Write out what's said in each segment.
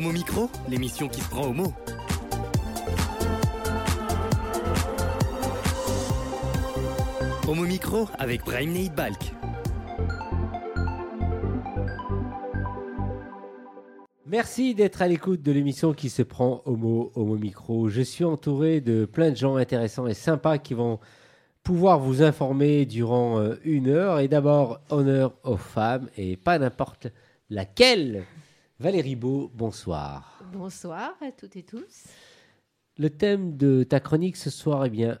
Homo Micro, l'émission qui se prend au mot. Homo Micro avec Brahim Neid Balk. Merci d'être à l'écoute de l'émission qui se prend Homo, Homo Micro. Je suis entouré de plein de gens intéressants et sympas qui vont pouvoir vous informer durant euh, une heure. Et d'abord, honneur aux femmes et pas n'importe laquelle. Valérie Beau, bonsoir. Bonsoir à toutes et tous. Le thème de ta chronique ce soir, eh bien,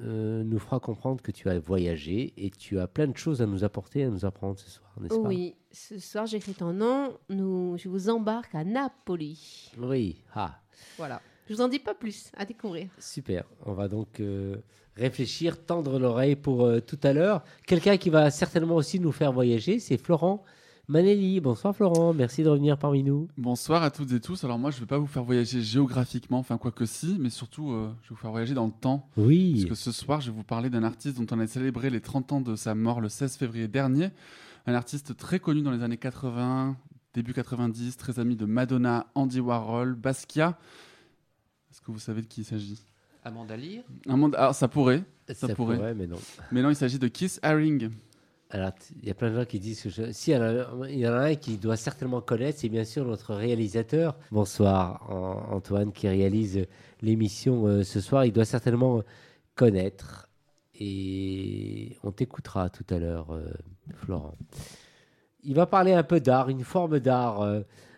euh, nous fera comprendre que tu as voyagé et tu as plein de choses à nous apporter, à nous apprendre ce soir, n'est-ce pas? Oui, ce soir j'écris ton nom. Nous, je vous embarque à Napoli. Oui, ah, Voilà. Je vous en dis pas plus. À découvrir. super. On va donc euh, réfléchir, tendre l'oreille pour euh, tout à l'heure. Quelqu'un qui va certainement aussi nous faire voyager, c'est Florent Manelli. Bonsoir Florent, merci de revenir parmi nous. Bonsoir à toutes et tous. Alors moi, je ne vais pas vous faire voyager géographiquement, enfin quoi que si, mais surtout, euh, je vais vous faire voyager dans le temps. Oui, Parce que ce soir, je vais vous parler d'un artiste dont on a célébré les 30 ans de sa mort le 16 février dernier. Un artiste très connu dans les années 80, début 90, très ami de Madonna, Andy Warhol, Basquiat. Est-ce que vous savez de qui il s'agit? Amanda Lear? Monde... Alors ça pourrait, ça, pourrait. pourrait, mais non. mais non, il s'agit de Keith Haring. Alors, il y a plein de gens qui disent que je... Si, il y en a- un qui doit certainement connaître, c'est bien sûr notre réalisateur. Bonsoir, An- Antoine, qui réalise l'émission euh, ce soir. Il doit certainement connaître. Et on t'écoutera tout à l'heure, euh, Florent. Il va parler un peu d'art, une forme d'art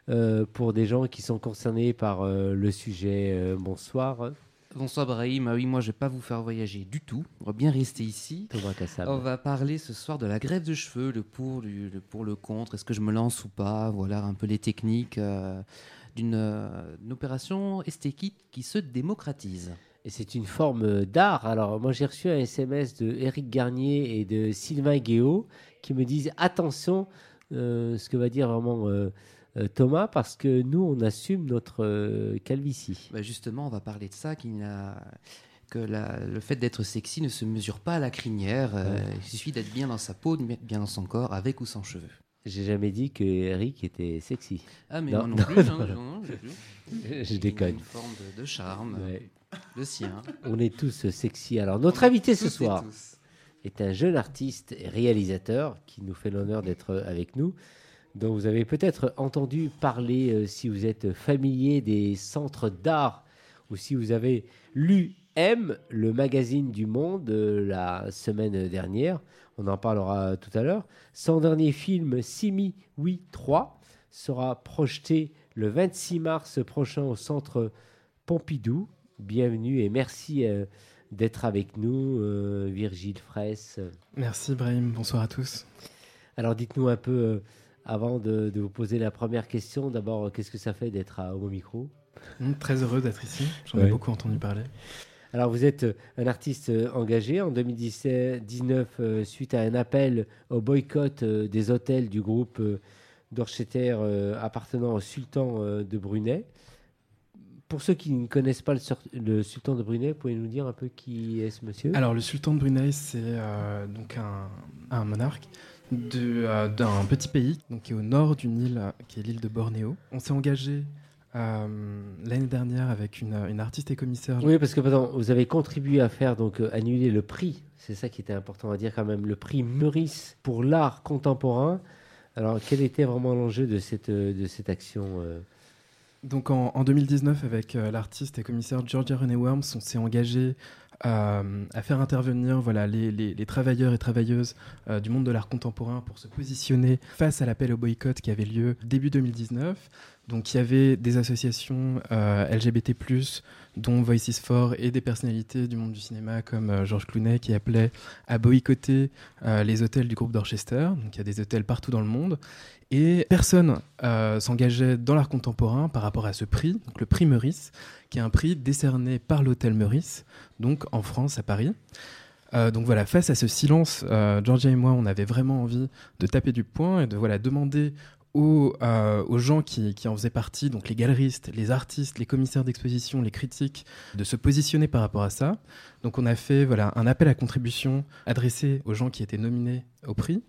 euh, pour des gens qui sont concernés par le sujet. Bonsoir, Bonsoir Brahim, Ah oui moi je vais pas vous faire voyager du tout, on va bien rester ici. On va parler ce soir de la grève de cheveux, le pour, le, le pour, le contre, est-ce que je me lance ou pas, voilà un peu les techniques euh, d'une euh, opération esthétique qui se démocratise. Et c'est une forme d'art. Alors, moi, j'ai reçu un SMS de Eric Garnier et de Sylvain Guéot qui me disent attention, euh, ce que va dire vraiment Thomas, parce que nous, on assume notre euh, calvitie. Bah, justement on va parler de ça, qu'il que la- le fait d'être sexy ne se mesure pas à la crinière, euh, il suffit d'être bien dans sa peau, de bien- dans son corps, avec ou sans cheveux. J'ai jamais dit que Eric était sexy. Ah mais Non, moi non, non, plus, hein, non, non. Je, je Une- déconne. Une forme de, de charme, Ouais. le sien. On est tous sexy. Alors, notre invité ce soir est un jeune artiste et réalisateur qui nous fait l'honneur d'être avec nous, dont vous avez peut-être entendu parler euh, si vous êtes familier des centres d'art ou si vous avez lu M, le magazine du Monde, euh, la semaine dernière. On en parlera tout à l'heure. Son dernier film, Simi Oui 3, sera projeté le 26 mars prochain au centre Pompidou. Bienvenue et merci euh, d'être avec nous, Virgile Fraisse. Merci Brahim, bonsoir à tous. Alors dites-nous un peu, avant de, de vous poser la première question, d'abord, euh, qu'est-ce que ça fait d'être à Homo Micro? Hum, Très heureux d'être ici, j'en Ouais. ai beaucoup entendu parler. Alors vous êtes euh, un artiste euh, engagé en 2019 euh, suite à un appel au boycott euh, des hôtels du groupe euh, Dorcheter euh, appartenant au sultan euh, de Brunei. Pour ceux qui ne connaissent pas le, sultan de Brunei, pouvez nous dire un peu qui est ce monsieur? Alors le sultan de Brunei, c'est euh, donc un, un monarque euh, d'un petit pays donc, qui est au nord d'une île euh, qui est l'île de Bornéo. On s'est engagé euh, l'année dernière avec une, une artiste et commissaire. Oui, parce que pardon, vous avez contribué à faire donc euh, annuler le prix. C'est ça qui était important à dire quand même, le prix Meurice pour l'art contemporain. Alors, quel était vraiment l'enjeu de cette de cette action Donc en, en 2019, avec l'artiste et commissaire Georgia Renee Worms, on s'est engagé euh, à faire intervenir voilà, les, les- travailleurs et travailleuses euh, du monde de l'art contemporain pour se positionner face à l'appel au boycott qui avait lieu début 2019. Donc il y avait des associations euh, LGBT+, dont Voices for, et des personnalités du monde du cinéma comme Georges Clooney qui appelait à boycotter les hôtels du groupe Dorchester. Donc il y a des hôtels partout dans le monde. Et personne euh, s'engageait dans l'art contemporain par rapport à ce prix, le prix Meurice, qui est un prix décerné par l'hôtel Meurice, donc en France, à Paris. Euh, donc voilà, face à ce silence, euh, Georgia et moi, on avait vraiment envie de taper du poing et de voilà demander aux, euh, aux gens qui, en faisaient partie, donc les galeristes, les artistes, les commissaires d'exposition, les critiques, de se positionner par rapport à ça. Donc on a fait voilà un appel à contribution adressé aux gens qui étaient nominés au prix.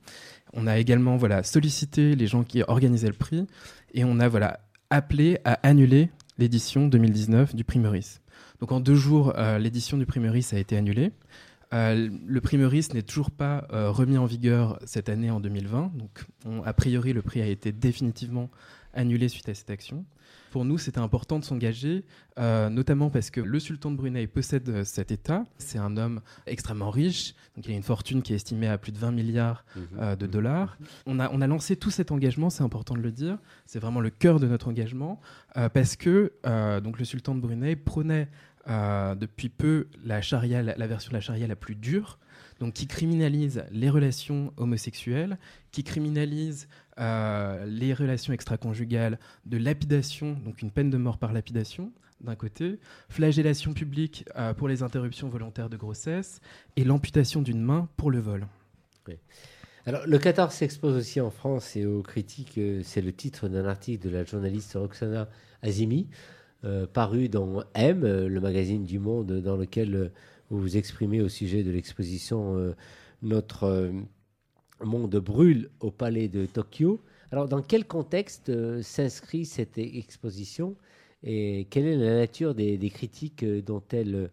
On a également voilà sollicité les gens qui organisaient le prix et on a voilà appelé à annuler l'édition 2019 du prix Meurice. Donc en deux jours, euh, l'édition du prix Meurice a été annulée. Euh, le prix Meurice n'est toujours pas euh, remis en vigueur cette année en 2020. Donc on- a priori, le prix a été définitivement annulé suite à cette action. Pour nous, c'était important de s'engager, euh, notamment parce que le sultan de Brunei possède cet État. C'est un homme extrêmement riche, donc il a une fortune qui est estimée à plus de 20 milliards euh, de dollars. On a, on a lancé tout cet engagement, c'est important de le dire, c'est vraiment le cœur de notre engagement, parce que donc le sultan de Brunei prônait euh, depuis peu la, charia, la, version de la charia la plus dure, donc qui criminalise les relations homosexuelles, qui criminalise euh, les relations extra-conjugales, de lapidation, donc une peine de mort par lapidation d'un côté, flagellation publique euh, pour les interruptions volontaires de grossesse et l'amputation d'une main pour le vol. Alors, le Qatar s'expose aussi en France et aux critiques. C'est le titre d'un article de la journaliste Roxana Azimi, euh, paru dans M, euh, le magazine du Monde, dans lequel euh, vous vous exprimez au sujet de l'exposition Notre monde brûle au palais de Tokyo. Alors, dans quel contexte s'inscrit cette exposition et quelle est la nature des, critiques dont elle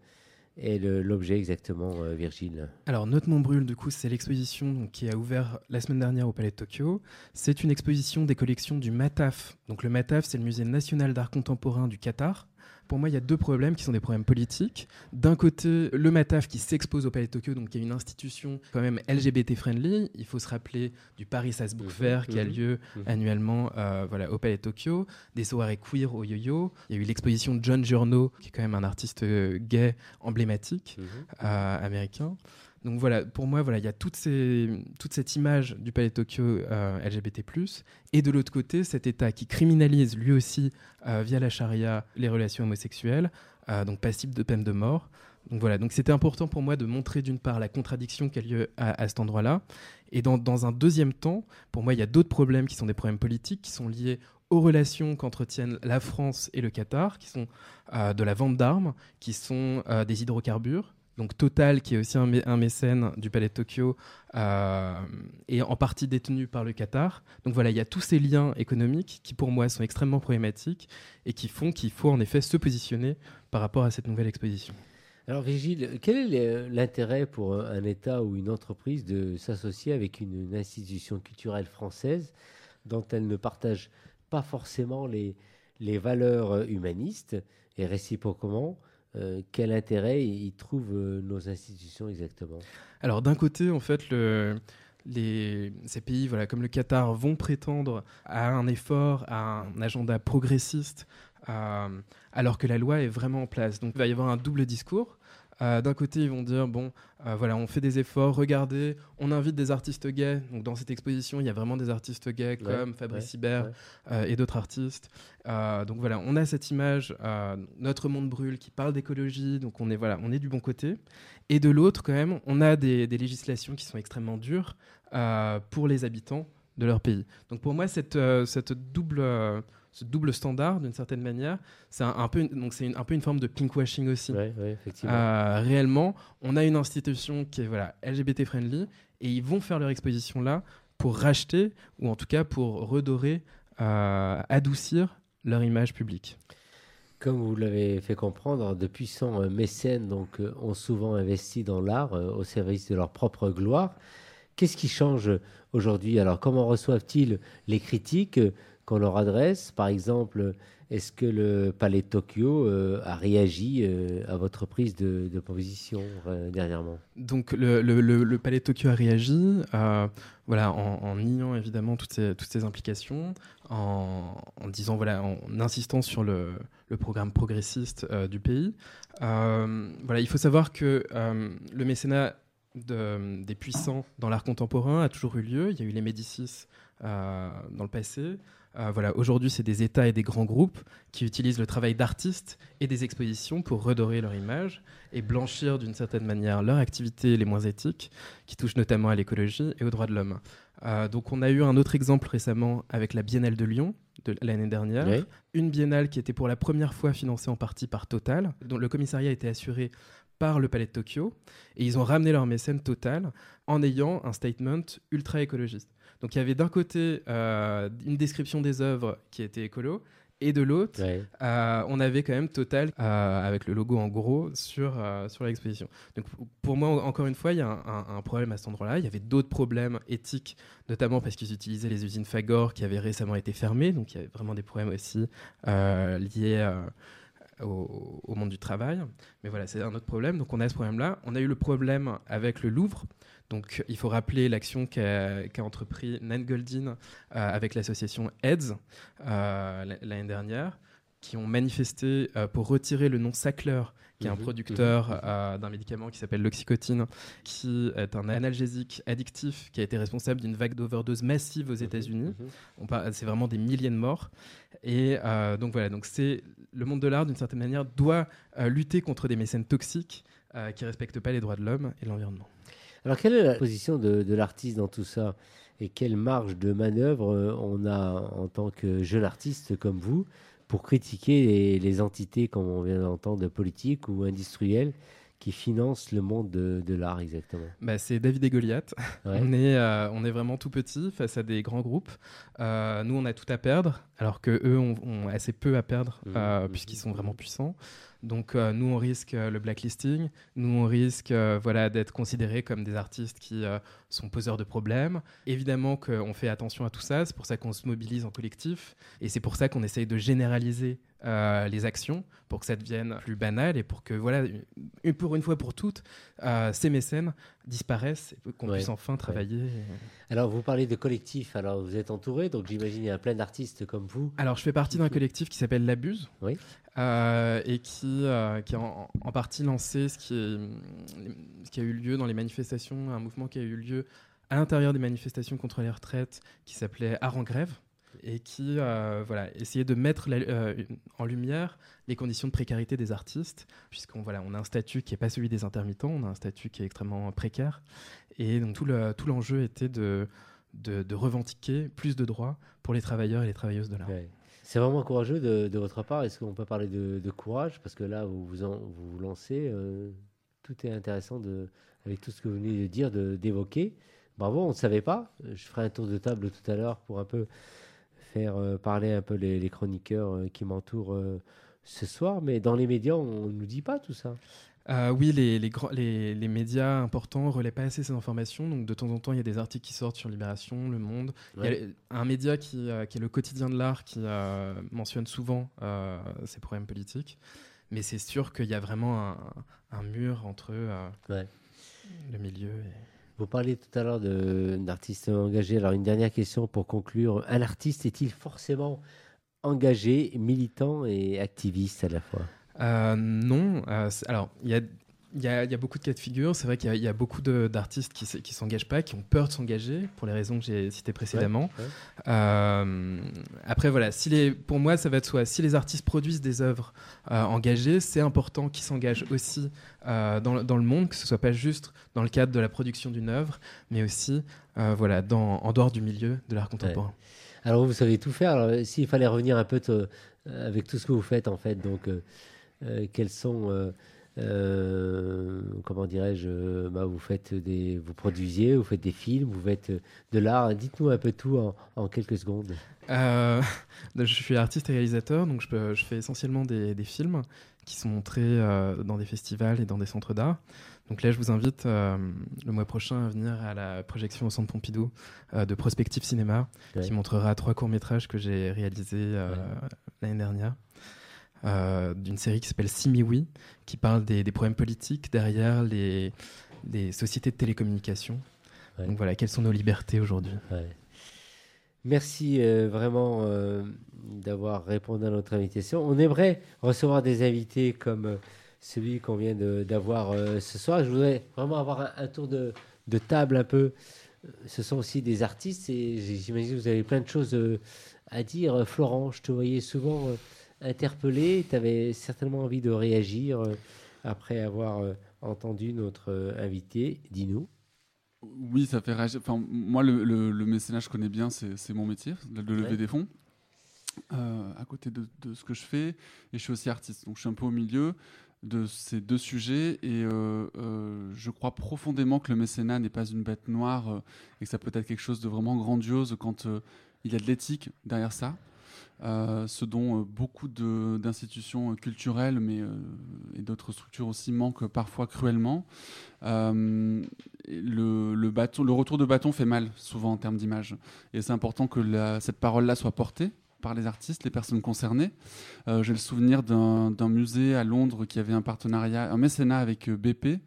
le- l'objet exactement, euh, Virgile? Alors, Notre Mont Brûle, du coup, c'est l'exposition qui a ouvert la semaine dernière au Palais de Tokyo. C'est une exposition des collections du MATAF. Donc, le MATAF, c'est le Musée national d'art contemporain du Qatar. Pour moi, il y a deux problèmes qui sont des problèmes politiques. D'un côté, le MATAF qui s'expose au Palais de Tokyo, donc qui est une institution quand même LGBT-friendly. Il faut se rappeler du Paris Sass Book Mhm, Fair qui a mhm, lieu mhm. annuellement euh, voilà, au Palais de Tokyo, des soirées queer au yo-yo. Il y a eu l'exposition de John Giorno, qui est quand même un artiste euh, gay emblématique euh, américain. Donc voilà, pour moi, voilà, il y a toute, cette image du palais Tokyo euh, LGBT+, et de l'autre côté, cet État qui criminalise lui aussi, euh, via la charia, les relations homosexuelles, euh, donc passible de peine de mort. Donc voilà, donc c'était important pour moi de montrer d'une part la contradiction qui a lieu à, cet endroit-là, et dans, un deuxième temps, pour moi, il y a d'autres problèmes qui sont des problèmes politiques, qui sont liés aux relations qu'entretiennent la France et le Qatar, qui sont de la vente d'armes, qui sont des hydrocarbures, donc Total, qui est aussi un, mé- un mécène du Palais de Tokyo, euh, est en partie détenu par le Qatar. Donc voilà, il y a tous ces liens économiques qui, pour moi, sont extrêmement problématiques et qui font qu'il faut en effet se positionner par rapport à cette nouvelle exposition. Alors Vigile, quel est l'intérêt pour un État ou une entreprise de s'associer avec une, institution culturelle française dont elle ne partage pas forcément les, valeurs humanistes et réciproquement euh, Quel intérêt y trouvent euh, nos institutions exactement? Alors d'un côté, en fait, ces pays, voilà, comme le Qatar, vont prétendre à un effort, à un agenda progressiste, euh, alors que la loi est vraiment en place. Donc il va y avoir un double discours. Euh, D'un côté, ils vont dire bon, euh, voilà, on fait des efforts. Regardez, on invite des artistes gays. Donc dans cette exposition, il y a vraiment des artistes gays Ouais, comme Fabrice Hibert ouais. euh, et d'autres artistes. Donc voilà, on a cette image, notre monde brûle, qui parle d'écologie. Donc on est voilà, on est du bon côté. Et de l'autre, quand même, on a des, des législations qui sont extrêmement dures pour les habitants de leur pays. Donc pour moi, cette, cette double, ce double standard, d'une certaine manière, c'est un, un peu, une- donc c'est une- un peu une forme de pinkwashing aussi. Ouais, ouais, effectivement. Euh, réellement, on a une institution qui est voilà, LGBT friendly et ils vont faire leur exposition là pour racheter ou en tout cas pour redorer, euh, adoucir leur image publique. Comme vous l'avez fait comprendre, de puissants euh, mécènes donc, ont souvent investi dans l'art au service de leur propre gloire. Qu'est-ce qui change aujourd'hui? Alors, comment reçoivent-ils les critiques? Qu'on leur adresse Par exemple, est-ce que le Palais de Tokyo euh, a réagi euh, à votre prise de, position euh, dernièrement? Donc le, Palais de Tokyo a réagi, voilà, en, niant évidemment toutes ces, implications, en, disant voilà, en insistant sur le, programme progressiste du pays. Voilà, il faut savoir que le mécénat de- des puissants dans l'art contemporain a toujours eu lieu. Il y a eu les Médicis dans le passé. Euh, voilà, aujourd'hui, c'est des États et des grands groupes qui utilisent le travail d'artistes et des expositions pour redorer leur image et blanchir d'une certaine manière leurs activités les moins éthiques, qui touchent notamment à l'écologie et aux droits de l'homme. Euh, donc on a eu un autre exemple récemment avec la Biennale de Lyon de l'année dernière, Oui. une biennale qui était pour la première fois financée en partie par Total, dont le commissariat était assuré par le Palais de Tokyo, et ils ont ramené leur mécène Total en ayant un statement ultra écologiste. Donc il y avait d'un côté euh, une description des œuvres qui était écolo, et de l'autre, Ouais. euh, on avait quand même Total euh, avec le logo en gros sur, euh, sur l'exposition. Donc pour moi, encore une fois, il y a un, un- un problème à cet endroit-là. Il y avait d'autres problèmes éthiques, notamment parce qu'ils utilisaient les usines Fagor qui avaient récemment été fermées. Donc il y avait vraiment des problèmes aussi liés au, monde du travail. Mais voilà, c'est un autre problème. Donc on a ce problème-là. On a eu le problème avec le Louvre. Donc il faut rappeler l'action qu'a qu'a entrepris Nan Goldin euh, avec l'association AIDS euh, l'année dernière, qui ont manifesté euh, pour retirer le nom Sackler, qui est un Mhm, producteur mhm, euh, d'un médicament qui s'appelle l'oxycotine, qui est un analgésique addictif qui a été responsable d'une vague d'overdose massive aux États-Unis. Mhm. On parle- C'est vraiment des milliers de morts. Et euh, donc voilà, donc c'est le monde de l'art d'une certaine manière doit euh, lutter contre des mécènes toxiques euh, qui respectent pas les droits de l'homme et l'environnement. Alors, quelle est la position de, de l'artiste dans tout ça Et quelle marge de manœuvre euh, on a en tant que jeune artiste comme vous pour critiquer les, entités, comme on vient d'entendre, politiques ou industrielles qui financent le monde de, de l'art exactement Bah, c'est David et Goliath. Ouais. On, est, euh, on est vraiment tout petit face à des grands groupes. Euh, nous, on a tout à perdre, alors que eux ont, ont assez peu à perdre, Mhm, euh, mhm, puisqu'ils sont mhm. vraiment puissants. Donc, nous, on risque le blacklisting. Nous, on risque voilà, d'être considérés comme des artistes qui sont poseurs de problèmes. Évidemment qu'on fait attention à tout ça. C'est pour ça qu'on se mobilise en collectif. Et c'est pour ça qu'on essaye de généraliser euh, les actions pour que ça devienne plus banal et pour que, voilà, une- pour une fois pour toutes, euh, ces mécènes disparaissent et qu'on Ouais, puisse enfin travailler. Alors, vous parlez de collectif, alors vous êtes entouré, donc j'imagine il y a plein d'artistes comme vous. Alors, je fais partie d'un collectif qui s'appelle L'Abuse. Oui. euh, et qui, qui a en, en partie lancé ce qui, est, ce qui a eu lieu dans les manifestations, un mouvement qui a eu lieu à l'intérieur des manifestations contre les retraites qui s'appelait Art en grève et qui euh, voilà, essayait de mettre euh, en lumière les conditions de précarité des artistes, puisqu'on voilà, on a un statut qui n'est pas celui des intermittents, on a un statut qui est extrêmement précaire. Et donc tout le- tout l'enjeu était de, de, revendiquer plus de droits pour les travailleurs et les travailleuses de l'art. C'est vraiment courageux de, votre part. Est-ce qu'on peut parler de, courage? Parce que là, vous vous, vous, lancez. euh, tout est intéressant avec tout ce que vous venez de dire, d'évoquer. Bravo, on ne savait pas. Je ferai un tour de table tout à l'heure pour un peu faire euh, parler un peu les, les chroniqueurs euh, qui m'entourent euh, ce soir. Mais dans les médias, on ne nous dit pas tout ça. Euh, oui, les, les, les, les médias importants relaient pas assez ces informations. Donc, de temps en temps, il y a des articles qui sortent sur Libération, Le Monde. Il y a un média qui, euh, qui est le quotidien de l'art qui euh, mentionne souvent ces problèmes politiques. Mais c'est sûr qu'il y a vraiment un, un mur entre Ouais. le milieu et. Vous parliez tout à l'heure d'artistes engagés. Alors, une dernière question pour conclure. Un artiste est-il forcément engagé, militant et activiste à la fois? Euh, non. euh, alors, il y a, il y, a, il y a beaucoup de cas de figure. C'est vrai qu'il y a- il y, a beaucoup d'artistes qui ne s'engagent pas, qui ont peur de s'engager, pour les raisons que j'ai citées précédemment. ouais. Euh, après, voilà, si les, pour moi, ça va de soi. Si les artistes produisent des œuvres euh, engagées, c'est important qu'ils s'engagent aussi euh, dans, le- dans le monde, que ce soit pas juste dans le cadre de la production d'une œuvre, mais aussi euh, voilà, dans, en dehors du milieu de l'art contemporain. Alors, vous savez tout faire. S'il fallait revenir un peu avec tout ce que vous faites, en fait, donc, quels sont, euh, comment dirais-je, euh, bah, vous faites des, vous produisiez, vous faites des films, vous faites euh, de l'art. Dites-nous un peu tout en, en quelques secondes. Euh, je suis artiste et réalisateur, donc je, peux- je fais essentiellement des, des films qui sont montrés euh, dans des festivals et dans des centres d'art. Donc là, je vous invite le mois prochain à venir à la projection au Centre Pompidou de Prospective Cinéma, Ouais. qui montrera trois courts-métrages que j'ai réalisés Ouais. l'année dernière. Euh, d'une série qui s'appelle Simiwi, qui parle des, des problèmes politiques derrière les, les sociétés de télécommunications. Ouais. Donc voilà, quelles sont nos libertés aujourd'hui Ouais. Merci euh, vraiment euh, d'avoir répondu à notre invitation. On aimerait recevoir des invités comme celui qu'on vient d'avoir ce soir. Je voudrais vraiment avoir un, un tour de, de table un peu. Ce sont aussi des artistes et j'imagine que vous avez plein de choses à dire. Florent, je te voyais souvent interpellé. Tu avais certainement envie de réagir euh, après avoir euh, entendu notre euh, invité. Dis-nous. Oui, ça fait réagir. Enfin, moi, le, le- le mécénat, je connais bien, c'est mon métier, de lever Ouais. des fonds. euh, à côté de, de ce que je fais, et je suis aussi artiste. Donc, je suis un peu au milieu de ces deux sujets, et euh, euh, je crois profondément que le mécénat n'est pas une bête noire, et que ça peut être quelque chose de vraiment grandiose quand il y a de l'éthique derrière ça. Euh, ce dont euh, beaucoup d'institutions euh, culturelles mais, euh, et d'autres structures aussi manquent parfois cruellement. Le, le retour de bâton fait mal souvent en termes d'image. Et c'est important que cette parole-là soit portée par les artistes, les personnes concernées. Euh, J'ai le souvenir d'un musée à Londres qui avait un partenariat, un mécénat avec euh, BP,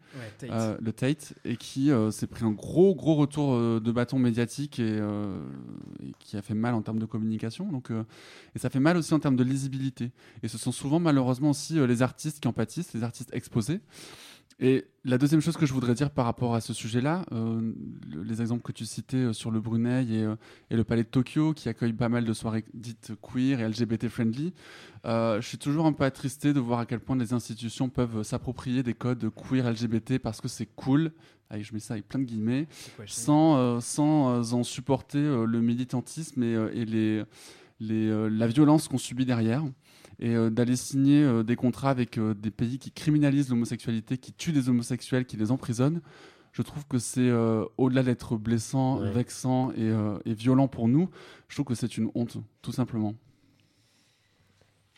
euh, le Tate, et qui euh, s'est pris un gros, gros retour de bâton médiatique et, et qui a fait mal en termes de communication. Donc, et ça fait mal aussi en termes de lisibilité. Et ce sont souvent, malheureusement, aussi les artistes qui en pâtissent, les artistes exposés. Et la deuxième chose que je voudrais dire par rapport à ce sujet-là, euh, le- les exemples que tu citais euh, sur le Brunei et, euh, et le Palais de Tokyo, qui accueille pas mal de soirées dites queer et LGBT-friendly, euh, je suis toujours un peu attristé de voir à quel point les institutions peuvent s'approprier des codes queer LGBT parce que c'est cool, Allez, je mets ça avec plein de guillemets, sans, euh, sans en supporter le militantisme et, et les, les, la violence qu'on subit derrière. Et euh, d'aller signer euh, des contrats avec euh, des pays qui criminalisent l'homosexualité, qui tuent des homosexuels, qui les emprisonnent, je trouve que c'est, euh, au-delà d'être blessant, Ouais. vexant et, euh, et violent pour nous, je trouve que c'est une honte, tout simplement.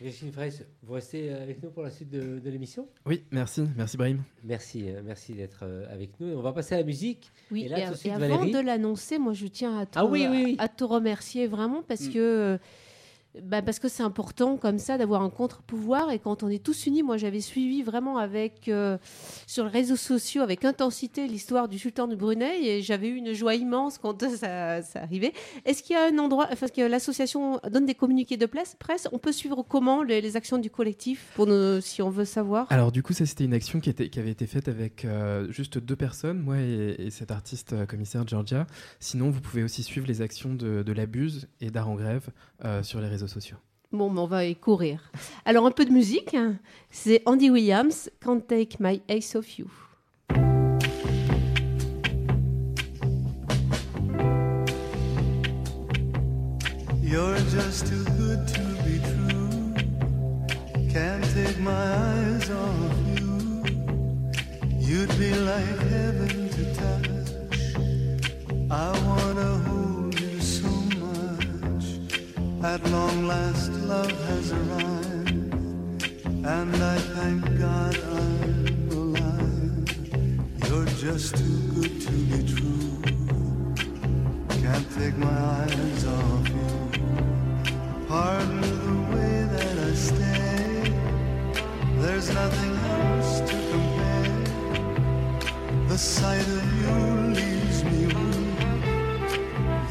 Virginie Fraisse, vous restez avec nous pour la suite de, de l'émission? Oui, merci, merci Brahim. Merci, merci d'être avec nous. On va passer à la musique. Oui, Et et, là, tout de et suite, avant Valérie de l'annoncer, moi je tiens à te, Ah oui, oui, oui. à te remercier vraiment parce Mm. que euh, bah, parce que c'est important comme ça d'avoir un contre-pouvoir et quand on est tous unis, moi j'avais suivi vraiment avec euh, sur les réseaux sociaux avec intensité l'histoire du sultan de Brunei et j'avais eu une joie immense quand ça, ça arrivait. Est-ce qu'il y a un endroit, enfin, que l'association donne des communiqués de presse, presse? On peut suivre comment les, actions du collectif si on veut savoir? Alors du coup, ça c'était une action qui, avait été faite avec euh, juste deux personnes, moi et, et cet artiste euh, commissaire Georgia. Sinon, vous pouvez aussi suivre les actions de, de la Buse et d'Art en Grève sur les réseaux sociaux. Bon, ben, on va y courir. Alors, un peu de musique. hein. C'est Andy Williams, Can't Take My Ace of You. You're just too good to be true. Can't take my eyes off you. You'd be like heaven to touch. I wanna At long last, love has arrived, and I thank God I'm alive. You're just too good to be true. Can't take my eyes off you. Pardon the way that I stay. There's nothing else to compare. The sight of you leaves me weak.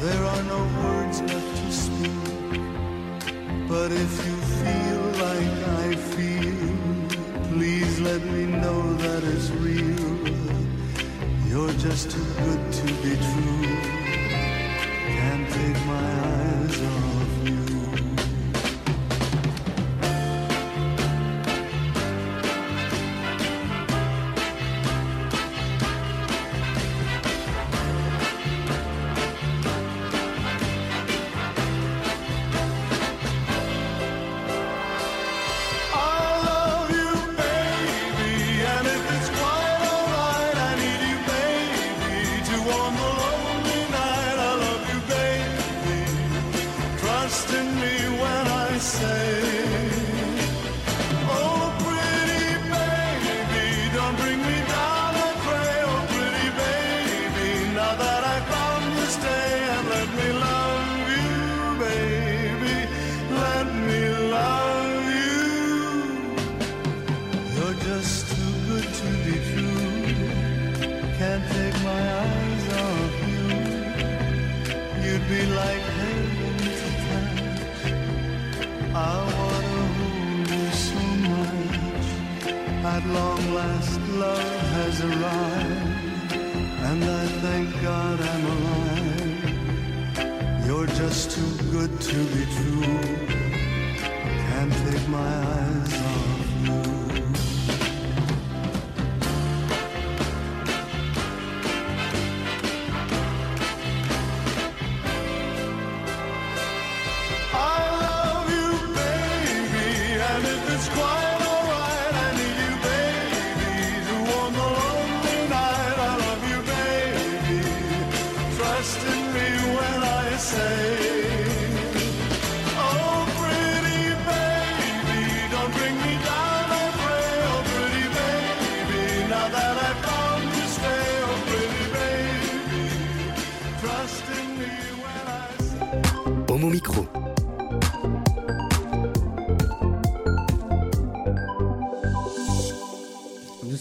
There are no But if you feel like I feel, please let me know that it's real. You're just too good to be true.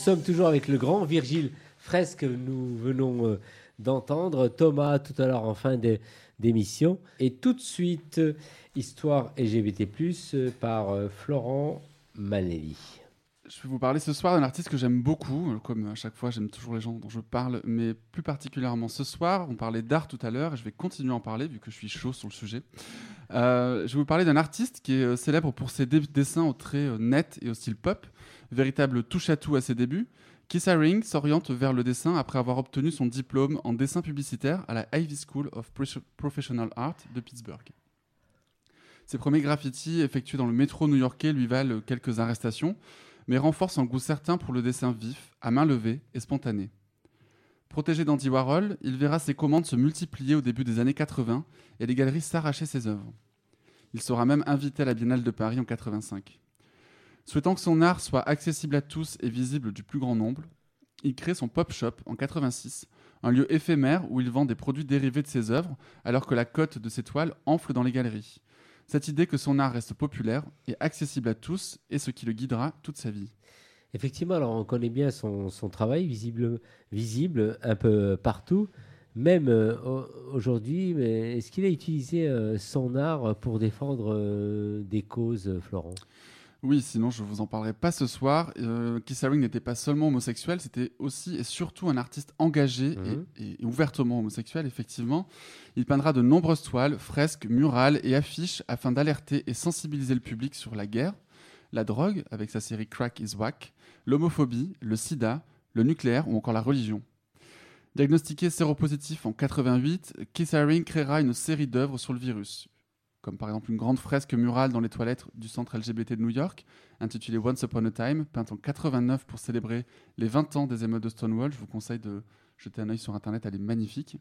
Sommes toujours avec le grand Virgile Fraisse que nous venons euh, d'entendre, Thomas tout à l'heure en fin d'émission. Et tout de suite, euh, Histoire LGBT, euh, par Florent Manelli. Je vais vous parler ce soir d'un artiste que j'aime beaucoup. Comme à chaque fois, j'aime toujours les gens dont je parle, mais plus particulièrement ce soir. On parlait d'art tout à l'heure et je vais continuer à en parler vu que je suis chaud sur le sujet. Je vais vous parler d'un artiste qui est célèbre pour ses dessins au trait euh, net et au style pop, véritable touche-à-tout à ses débuts. Keith Haring s'oriente vers le dessin après avoir obtenu son diplôme en dessin publicitaire à la Ivy School of Pro- Professional Art de Pittsburgh. Ses premiers graffitis effectués dans le métro new-yorkais lui valent quelques arrestations, mais renforcent un goût certain pour le dessin vif, à main levée et spontané. Protégé d'Andy Warhol, il verra ses commandes se multiplier au début des années 80 et les galeries s'arracher ses œuvres. Il sera même invité à la Biennale de Paris en 85. Souhaitant que son art soit accessible à tous et visible du plus grand nombre, il crée son Pop Shop en 86, un lieu éphémère où il vend des produits dérivés de ses œuvres alors que la cote de ses toiles enfle dans les galeries. Cette idée que son art reste populaire et accessible à tous est ce qui le guidera toute sa vie. Effectivement, alors on connaît bien son, travail, visible, un peu partout, même euh, au- aujourd'hui. Est-ce qu'il a utilisé euh, son art pour défendre euh, des causes, Florent? Oui, sinon je vous en parlerai pas ce soir. Euh, Keith Haring n'était pas seulement homosexuel, c'était aussi et surtout un artiste engagé Mhm. et, et ouvertement homosexuel, effectivement. Il peindra de nombreuses toiles, fresques, murales et affiches afin d'alerter et sensibiliser le public sur la guerre, la drogue, avec sa série Crack is Whack, l'homophobie, le sida, le nucléaire ou encore la religion. Diagnostiqué séropositif en 88, Keith Haring créera une série d'œuvres sur le virus, comme par exemple une grande fresque murale dans les toilettes du centre LGBT de New York, intitulée Once Upon a Time, peinte en 89 pour célébrer les 20 ans des émeutes de Stonewall. Je vous conseille de jeter un œil sur Internet, elle est magnifique.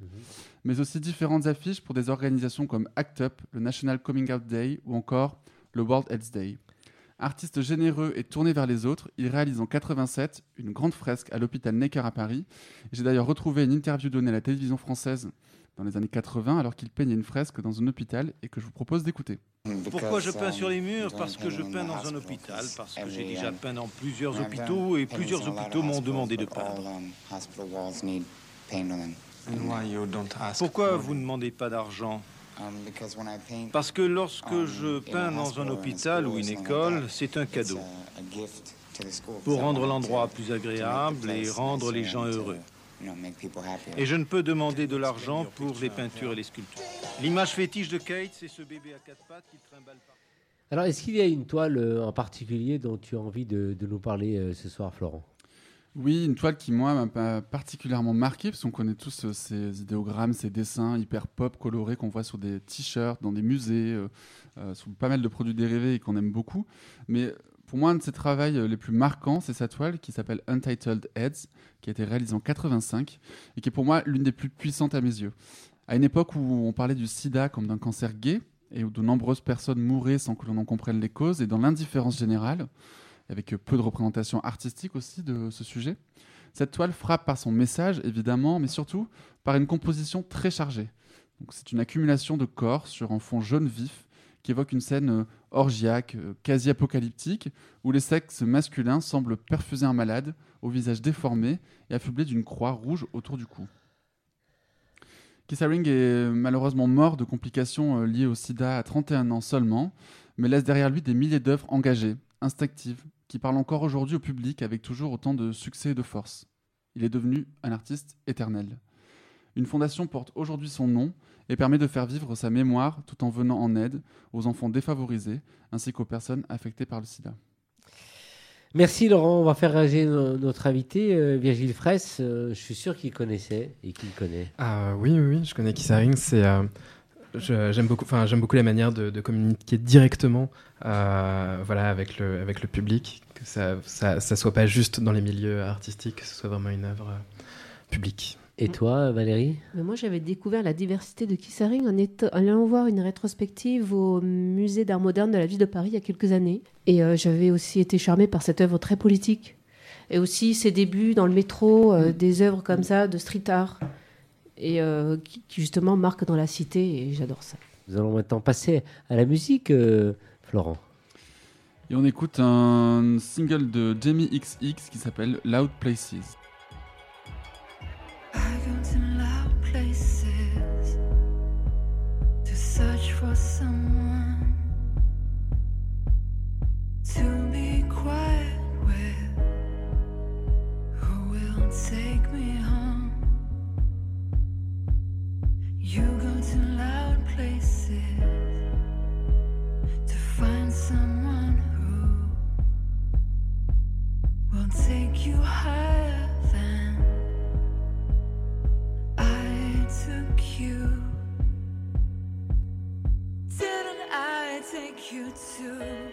Mais aussi différentes affiches pour des organisations comme ACT UP, le National Coming Out Day ou encore le World AIDS Day. Artiste généreux et tourné vers les autres, il réalise en 87 une grande fresque à l'hôpital Necker à Paris. J'ai d'ailleurs retrouvé une interview donnée à la télévision française dans les années 80 alors qu'il peignait une fresque dans un hôpital et que je vous propose d'écouter. Pourquoi je peins sur les murs? Parce que je peins dans un hôpital, parce que j'ai déjà peint dans plusieurs hôpitaux et plusieurs hôpitaux m'ont demandé de peindre. Pourquoi vous ne demandez pas d'argent? Parce que lorsque je peins dans un hôpital ou une école, c'est un cadeau pour rendre l'endroit plus agréable et rendre les gens heureux. Et je ne peux demander de l'argent pour les peintures et les sculptures. L'image fétiche de Kate, c'est ce bébé à quatre pattes qui trimballe par... Alors, est-ce qu'il y a une toile euh, en particulier dont tu as envie de, de nous parler euh, ce soir, Florent? Oui, une toile qui, moi, m'a particulièrement marqué, parce qu'on connaît tous euh, ces idéogrammes, ces dessins hyper pop, colorés qu'on voit sur des t-shirts, dans des musées, euh, euh, sur pas mal de produits dérivés et qu'on aime beaucoup. Mais pour moi, un de ses travaux euh, les plus marquants, c'est sa toile qui s'appelle Untitled Heads, qui a été réalisée en 85 et qui est pour moi l'une des plus puissantes à mes yeux. À une époque où on parlait du sida comme d'un cancer gay et où de nombreuses personnes mouraient sans que l'on en comprenne les causes et dans l'indifférence générale, avec euh, peu de représentation artistique aussi de ce sujet, cette toile frappe par son message, évidemment, mais surtout par une composition très chargée. C'est une accumulation de corps sur un fond jaune vif qui évoque une scène euh, orgiaque, euh, quasi apocalyptique, où les sexes masculins semblent perfuser un malade au visage déformé et affublé d'une croix rouge autour du cou. Keith Haring est malheureusement mort de complications euh, liées au sida à 31 ans seulement, mais laisse derrière lui des milliers d'œuvres engagées, instinctives, qui parlent encore aujourd'hui au public avec toujours autant de succès et de force. Il est devenu un artiste éternel. Une fondation porte aujourd'hui son nom et permet de faire vivre sa mémoire tout en venant en aide aux enfants défavorisés ainsi qu'aux personnes affectées par le sida. Merci Laurent, on va faire réagir no- notre invité, euh, Virgile Fraisse. Euh, je suis sûr qu'il connaissait et qu'il connaît. Ah oui, oui, oui, je connais Keith Haring. C'est, euh, j'aime beaucoup, enfin j'aime beaucoup la manière de, de communiquer directement, euh, voilà, avec le, avec le public, que ça, ça, ça soit pas juste dans les milieux artistiques, que ce soit vraiment une œuvre euh, publique. Et toi, Valérie Mais moi, j'avais découvert la diversité de Keith Haring en, étant- en allant voir une rétrospective au musée d'art moderne de la ville de Paris il y a quelques années. Et euh, j'avais aussi été charmée par cette œuvre très politique. Et aussi ses débuts dans le métro, euh, des œuvres comme ça de street art. Et euh, qui, qui, justement marquent dans la cité. Et j'adore ça. Nous allons maintenant passer à la musique, euh, Florent. Et on écoute un single de Jamie XX qui s'appelle Loud Places. I take you to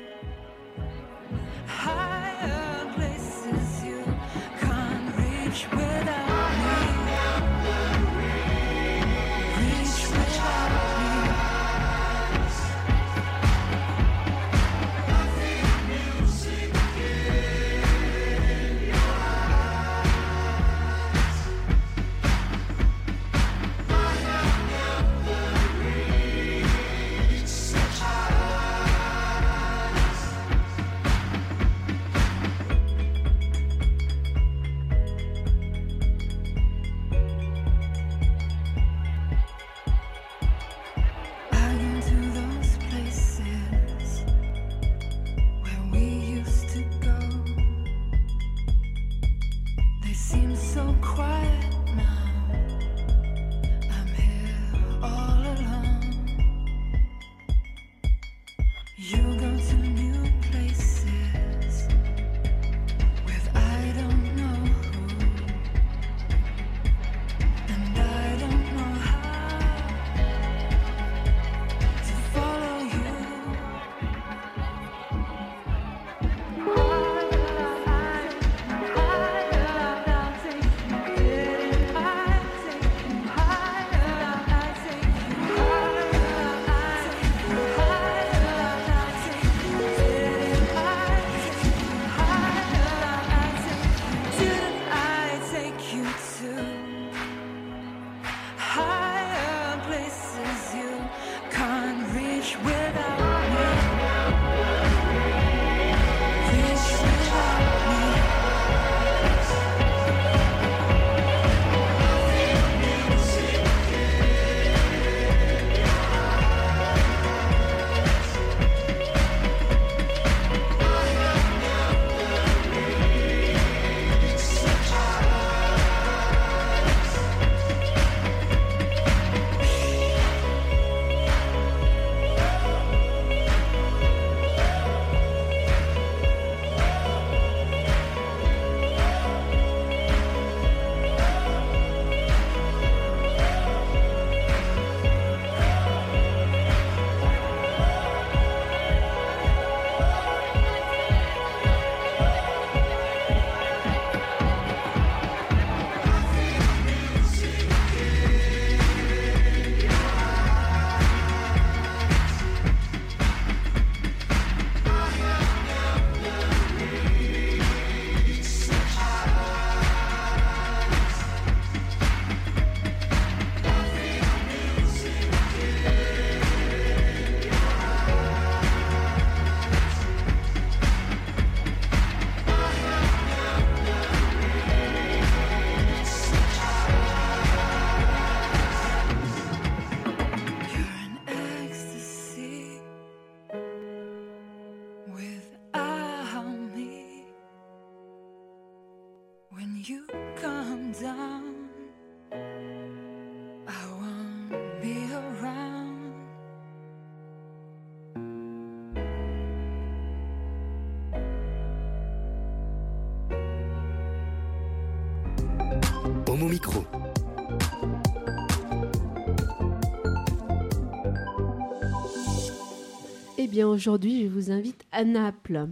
aujourd'hui, je vous invite à Naples.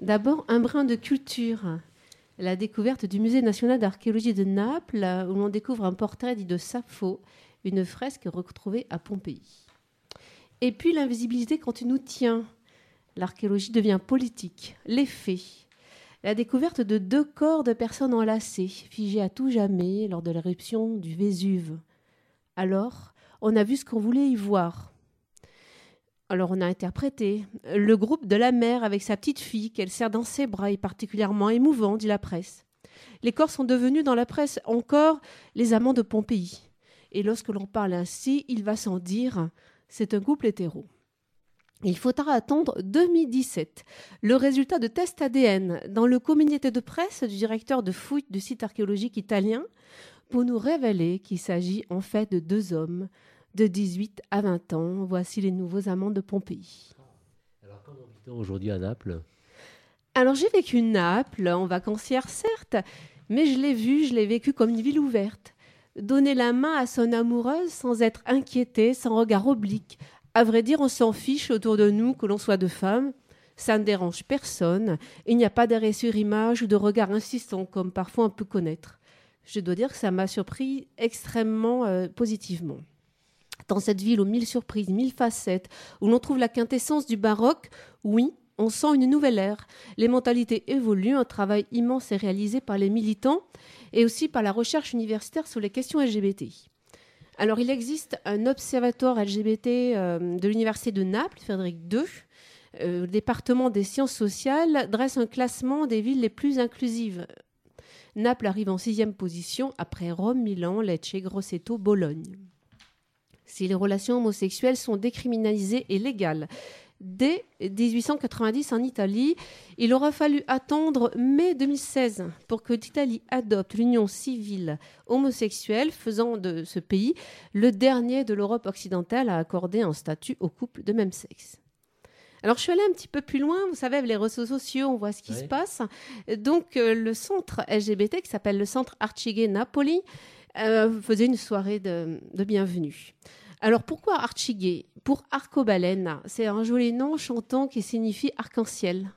D'abord, un brin de culture. La découverte du Musée national d'archéologie de Naples, où l'on découvre un portrait dit de Sappho, une fresque retrouvée à Pompéi. Et puis, l'invisibilité quand il nous tient. L'archéologie devient politique. Les faits. La découverte de deux corps de personnes enlacées, figées à tout jamais lors de l'éruption du Vésuve. Alors, on a vu ce qu'on voulait y voir. Alors on a interprété. Le groupe de la mère avec sa petite fille qu'elle serre dans ses bras est particulièrement émouvant, dit la presse. Les corps sont devenus dans la presse encore les amants de Pompéi. Et lorsque l'on parle ainsi, il va sans dire, c'est un couple hétéro. Il faudra attendre 2017, le résultat de tests ADN dans le communiqué de presse du directeur de fouille du site archéologique italien pour nous révéler qu'il s'agit en fait de deux hommes de 18 à 20 ans. Voici les nouveaux amants de Pompéi. Alors, comment vit-on aujourd'hui à Naples? Alors j'ai vécu Naples, en vacancière certes, mais je l'ai vu, je l'ai vécu comme une ville ouverte. Donner la main à son amoureuse sans être inquiété, sans regard oblique. À vrai dire, on s'en fiche autour de nous que l'on soit de femmes. Ça ne dérange personne. Il n'y a pas d'arrêt sur image ou de regard insistant comme parfois on peut connaître. Je dois dire que ça m'a surpris extrêmement euh, positivement. Dans cette ville aux mille surprises, mille facettes, où l'on trouve la quintessence du baroque, oui, on sent une nouvelle ère. Les mentalités évoluent, un travail immense est réalisé par les militants et aussi par la recherche universitaire sur les questions LGBT. Alors, il existe un observatoire LGBT euh, de l'Université de Naples, Frédéric II. Euh, le département des sciences sociales dresse un classement des villes les plus inclusives. Naples arrive en sixième position après Rome, Milan, Lecce, Grosseto, Bologne. Si les relations homosexuelles sont décriminalisées et légales, dès 1890 en Italie. Il aura fallu attendre mai 2016 pour que l'Italie adopte l'union civile homosexuelle, faisant de ce pays le dernier de l'Europe occidentale à accorder un statut aux couples de même sexe. Alors je suis allée un petit peu plus loin, vous savez, avec les réseaux sociaux, on voit ce qui Oui. se passe. Donc euh, le centre LGBT qui s'appelle le centre Archigay Napoli euh, faisait une soirée de, bienvenue. Alors pourquoi Archigay Pour arcobalène, c'est un joli nom chantant qui signifie arc-en-ciel.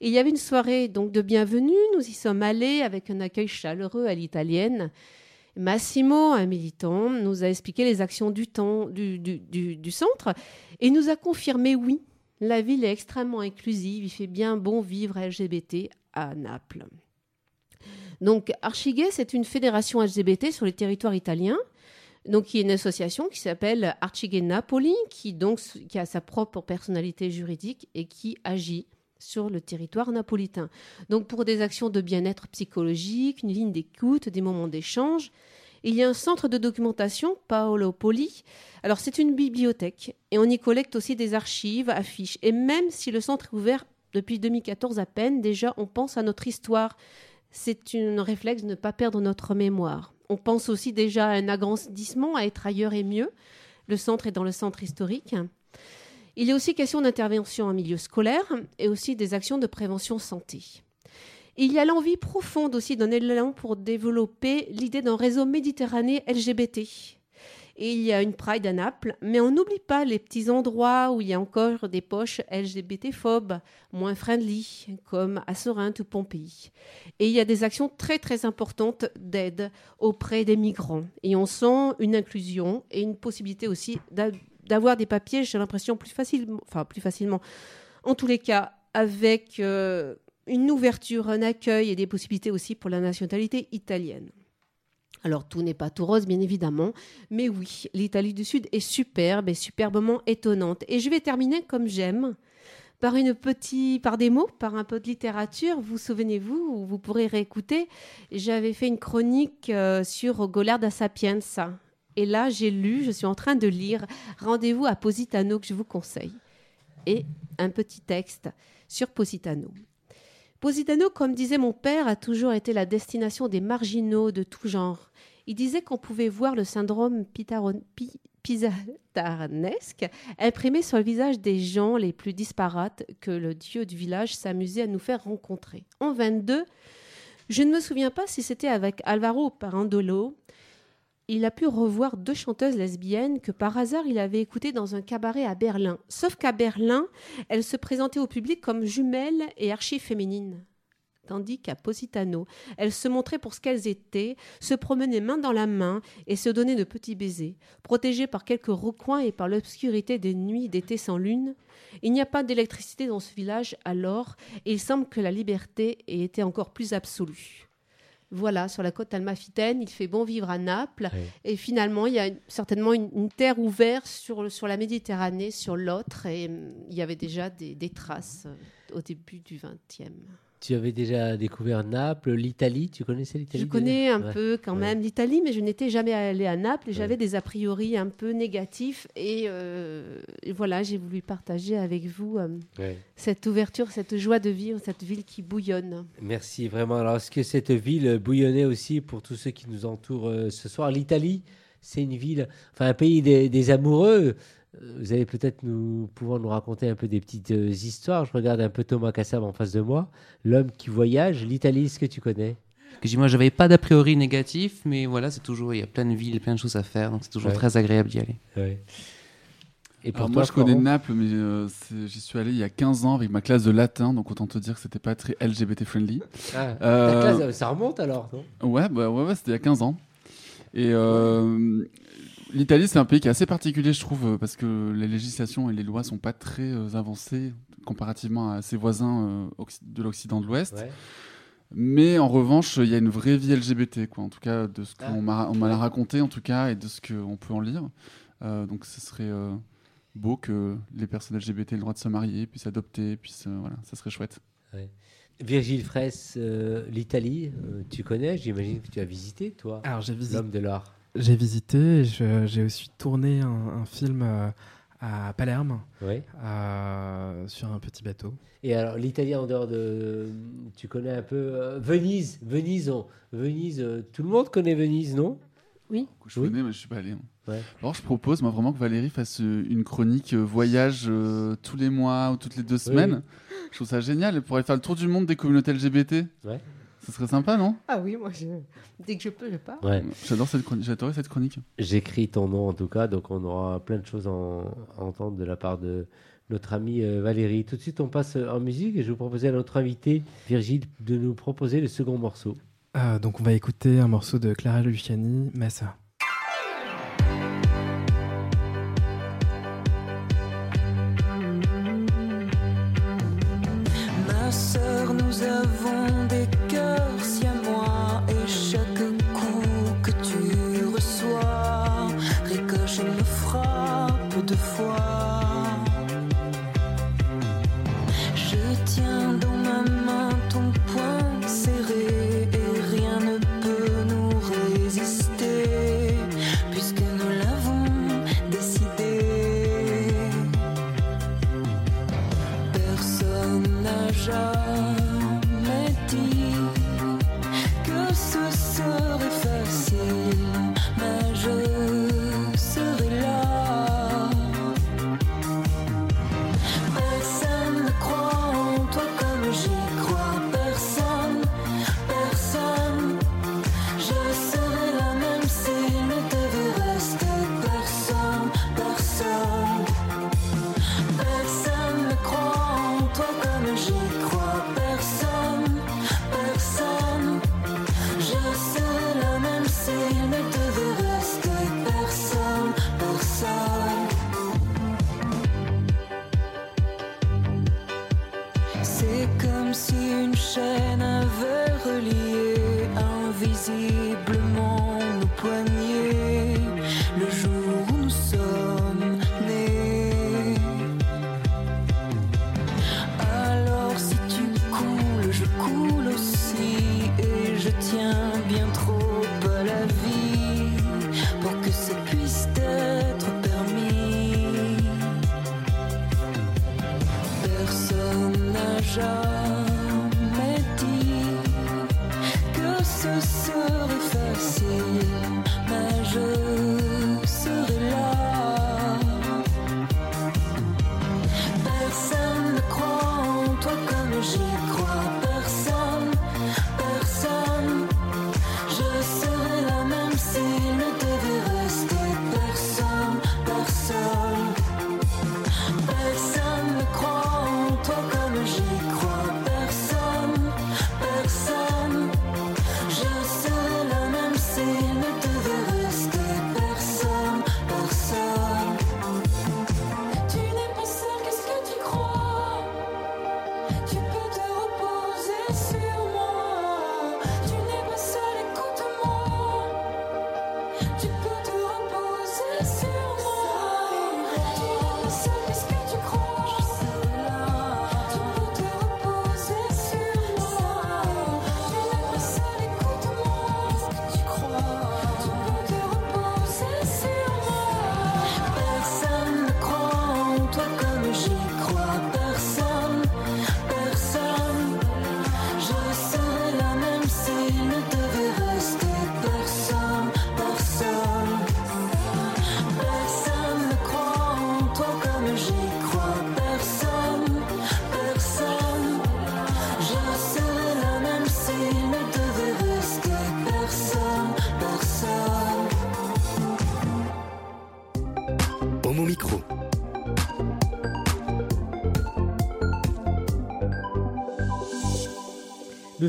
Il y avait une soirée donc de bienvenue, nous y sommes allés avec un accueil chaleureux à l'italienne. Massimo, un militant, nous a expliqué les actions du, temps, du- du centre et nous a confirmé oui, la ville est extrêmement inclusive, il fait bien bon vivre LGBT à Naples. Donc Archigay, c'est une fédération LGBT sur les territoires italiens. Donc, il y a une association qui s'appelle Archigay Napoli, qui, donc, qui a sa propre personnalité juridique et qui agit sur le territoire napolitain. Donc, pour des actions de bien-être psychologique, une ligne d'écoute, des moments d'échange, il y a un centre de documentation, Paolo Poli. Alors, c'est une bibliothèque et on y collecte aussi des archives, affiches. Et même si le centre est ouvert depuis 2014 à peine, déjà, on pense à notre histoire. C'est un réflexe de ne pas perdre notre mémoire. On pense aussi déjà à un agrandissement, à être ailleurs et mieux. Le centre est dans le centre historique. Il est aussi question d'intervention en milieu scolaire et aussi des actions de prévention santé. Il y a l'envie profonde aussi d'un élan pour développer l'idée d'un réseau méditerranéen LGBT. Et il y a une Pride à Naples, mais on n'oublie pas les petits endroits où il y a encore des poches LGBT-phobes, moins friendly, comme à Sorinthe ou Pompéi. Et il y a des actions très très importantes d'aide auprès des migrants. Et on sent une inclusion et une possibilité aussi d'a- d'avoir des papiers, j'ai l'impression, plus facilement, enfin plus facilement, en tous les cas, avec euh, une ouverture, un accueil et des possibilités aussi pour la nationalité italienne. Alors tout n'est pas tout rose, bien évidemment, mais oui, l'Italie du Sud est superbe et superbement étonnante. Et je vais terminer comme j'aime par une petite, par des mots, par un peu de littérature. Vous souvenez-vous, ou vous pourrez réécouter, j'avais fait une chronique euh, sur Golard da Sapienza. Et là, j'ai lu, je suis en train de lire Rendez-vous à Positano que je vous conseille. Et un petit texte sur Positano. Positano, comme disait mon père, a toujours été la destination des marginaux de tout genre. Il disait qu'on pouvait voir le syndrome pi- imprimé sur le visage des gens les plus disparates que le dieu du village s'amusait à nous faire rencontrer. En 22, je ne me souviens pas si c'était avec Alvaro Parandolo, il a pu revoir deux chanteuses lesbiennes que par hasard il avait écoutées dans un cabaret à Berlin. Sauf qu'à Berlin, elles se présentaient au public comme jumelles et archi-féminines. Tandis qu'à Positano, elles se montraient pour ce qu'elles étaient, se promenaient main dans la main et se donnaient de petits baisers. Protégées par quelques recoins et par l'obscurité des nuits d'été sans lune, il n'y a pas d'électricité dans ce village alors et il semble que la liberté ait été encore plus absolue. Voilà, sur la côte almafitaine, il fait bon vivre à Naples. Et finalement, il y a une- certainement une, une terre ouverte sur, sur la Méditerranée, sur l'autre. Et hum, il y avait déjà des, des traces euh, au début du XXe. Tu avais déjà découvert Naples, l'Italie. Tu connaissais l'Italie Je connais un Ouais. peu quand Ouais. même l'Italie, mais je n'étais jamais allée à Naples et Ouais. j'avais des a priori un peu négatifs. Et, euh, et voilà, j'ai voulu partager avec vous euh, cette ouverture, cette joie de vivre, cette ville qui bouillonne. Merci vraiment. Alors, est-ce que cette ville bouillonnait aussi pour tous ceux qui nous entourent euh, ce soir? L'Italie, c'est une ville, enfin un pays des, des amoureux. Euh, Vous allez peut-être nous pouvoir nous raconter un peu des petites euh, histoires. Je regarde un peu Thomas Kassab en face de moi, l'homme qui voyage. L'Italie, est-ce que tu connais? Que moi, j'avais pas d'a priori négatif, mais voilà, c'est toujours, il y a plein de villes, plein de choses à faire, donc c'est toujours Ouais. très agréable d'y aller. Ouais. Et pour Alors toi, moi, je connais Naples, mais euh, j'y suis allé il y a 15 ans avec ma classe de latin, donc autant te dire que c'était pas très LGBT friendly. Ah, ta classe, ça remonte alors, non? Ouais, bah, ouais, ouais, c'était il y a 15 ans. Et euh, l'Italie, c'est un pays qui est assez particulier, je trouve, euh, parce que les législations et les lois sont pas très euh, avancées comparativement à ses voisins euh, de l'Occident de l'Ouest. Ouais. Mais en revanche, il y a une vraie vie LGBT, quoi. En tout cas, de ce Ah. qu'on m'a raconté, en tout cas, et de ce qu'on peut en lire. Euh, donc, ce serait euh, beau que les personnes LGBT aient le droit de se marier, puissent adopter, puissent, euh, voilà, ça serait chouette. Virgile Fraisse, euh, l'Italie, euh, tu connais J'imagine que tu as visité, toi, Alors j'ai visité, l'homme de l'art. J'ai visité, j'ai aussi tourné un, un film euh, à Palerme Oui. euh, sur un petit bateau. Et alors, l'Italie en dehors de. Tu connais un peu. euh, Venise. Venise, on- Venise euh, tout le monde connaît Venise, non? Que je Oui. connais, mais je suis pas allé. hein. Ouais. Alors, je propose, moi, vraiment que Valérie fasse une chronique euh, voyage euh, tous les mois ou toutes les deux semaines. Je trouve ça génial. Elle pourrait faire le tour du monde des communautés LGBT. Ouais. Ce serait sympa, non? Ah oui, moi, dès que je peux, je pars. Ouais. J'adore cette chronique. J'adorais cette chronique. J'écris ton nom en tout cas, donc on aura plein de choses en- à entendre de la part de notre amie euh, Valérie. Tout de suite, on passe euh, en musique et je vous proposais à notre invité, Virgile, de nous proposer le second morceau. Euh, donc on va écouter un morceau de Clara Luciani, Massa.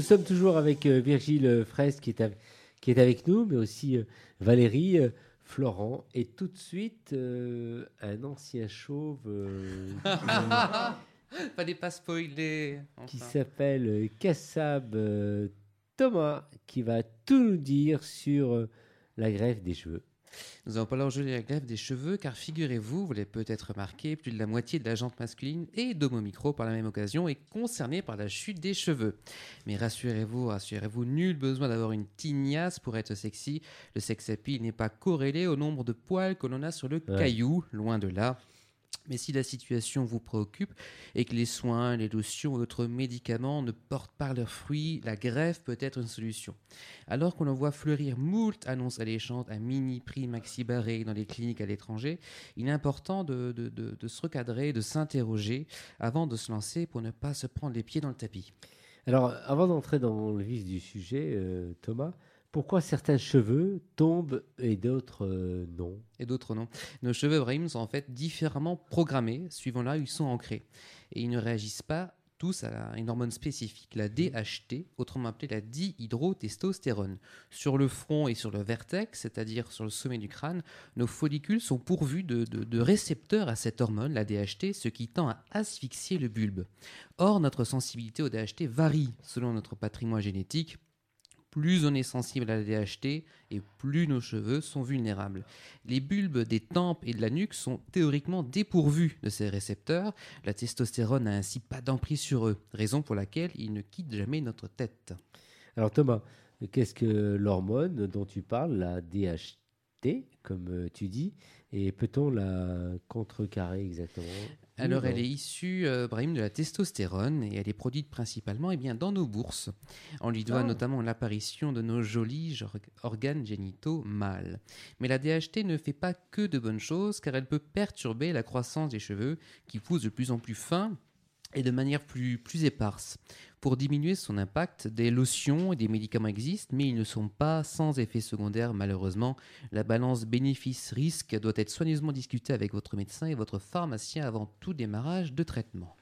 Sommes toujours avec euh, Virgile Fraisse qui est, qui est avec nous, mais aussi euh, Valérie, euh, Florent, et tout de suite un ancien chauve Fallait pas spoiler. qui s'appelle Kassab Thomas, qui va tout nous dire sur la greffe des cheveux. Nous allons parler aujourd'hui de la greffe des cheveux, car figurez-vous, vous l'avez peut-être remarqué, plus de la moitié de la jante masculine et d'Homo Micro par la même occasion est concernée par la chute des cheveux. Mais rassurez-vous, rassurez-vous, nul besoin d'avoir une tignasse pour être sexy. Le sex appeal n'est pas corrélé au nombre de poils que l'on a sur le Ouais. caillou, loin de là. Mais si la situation vous préoccupe et que les soins, les lotions et autres médicaments ne portent pas leurs fruits, la greffe peut être une solution. Alors qu'on en voit fleurir moult annonces alléchantes à mini prix maxi barré dans les cliniques à l'étranger, il est important de se recadrer, de s'interroger avant de se lancer pour ne pas se prendre les pieds dans le tapis. Alors, avant d'entrer dans le vif du sujet, euh, Thomas, pourquoi certains cheveux tombent et d'autres euh, non? Et d'autres non. Nos cheveux, Brahim, sont en fait différemment programmés suivant là où ils sont ancrés. Et ils ne réagissent pas tous à une hormone spécifique, la DHT, autrement appelée la dihydrotestostérone. Sur le front et sur le vertex, c'est-à-dire sur le sommet du crâne, nos follicules sont pourvus de, de- de récepteurs à cette hormone, la DHT, ce qui tend à asphyxier le bulbe. Or, notre sensibilité au DHT varie selon notre patrimoine génétique. Plus on est sensible à la DHT et plus nos cheveux sont vulnérables. Les bulbes des tempes et de la nuque sont théoriquement dépourvus de ces récepteurs. La testostérone n'a ainsi pas d'emprise sur eux, raison pour laquelle ils ne quittent jamais notre tête. Alors Thomas, qu'est-ce que l'hormone dont tu parles, la DHT, comme tu dis, et peut-on la contrecarrer exactement? Alors elle non. est issue, euh, Brahim, de la testostérone et elle est produite principalement eh bien, dans nos bourses. On lui doit Ah. notamment l'apparition de nos jolis or- organes génitaux mâles. Mais la DHT ne fait pas que de bonnes choses car elle peut perturber la croissance des cheveux qui poussent de plus en plus fins et de manière plus, plus éparse. Pour diminuer son impact, des lotions et des médicaments existent, mais ils ne sont pas sans effet secondaire malheureusement. La balance bénéfice-risque doit être soigneusement discutée avec votre médecin et votre pharmacien avant tout démarrage de traitement.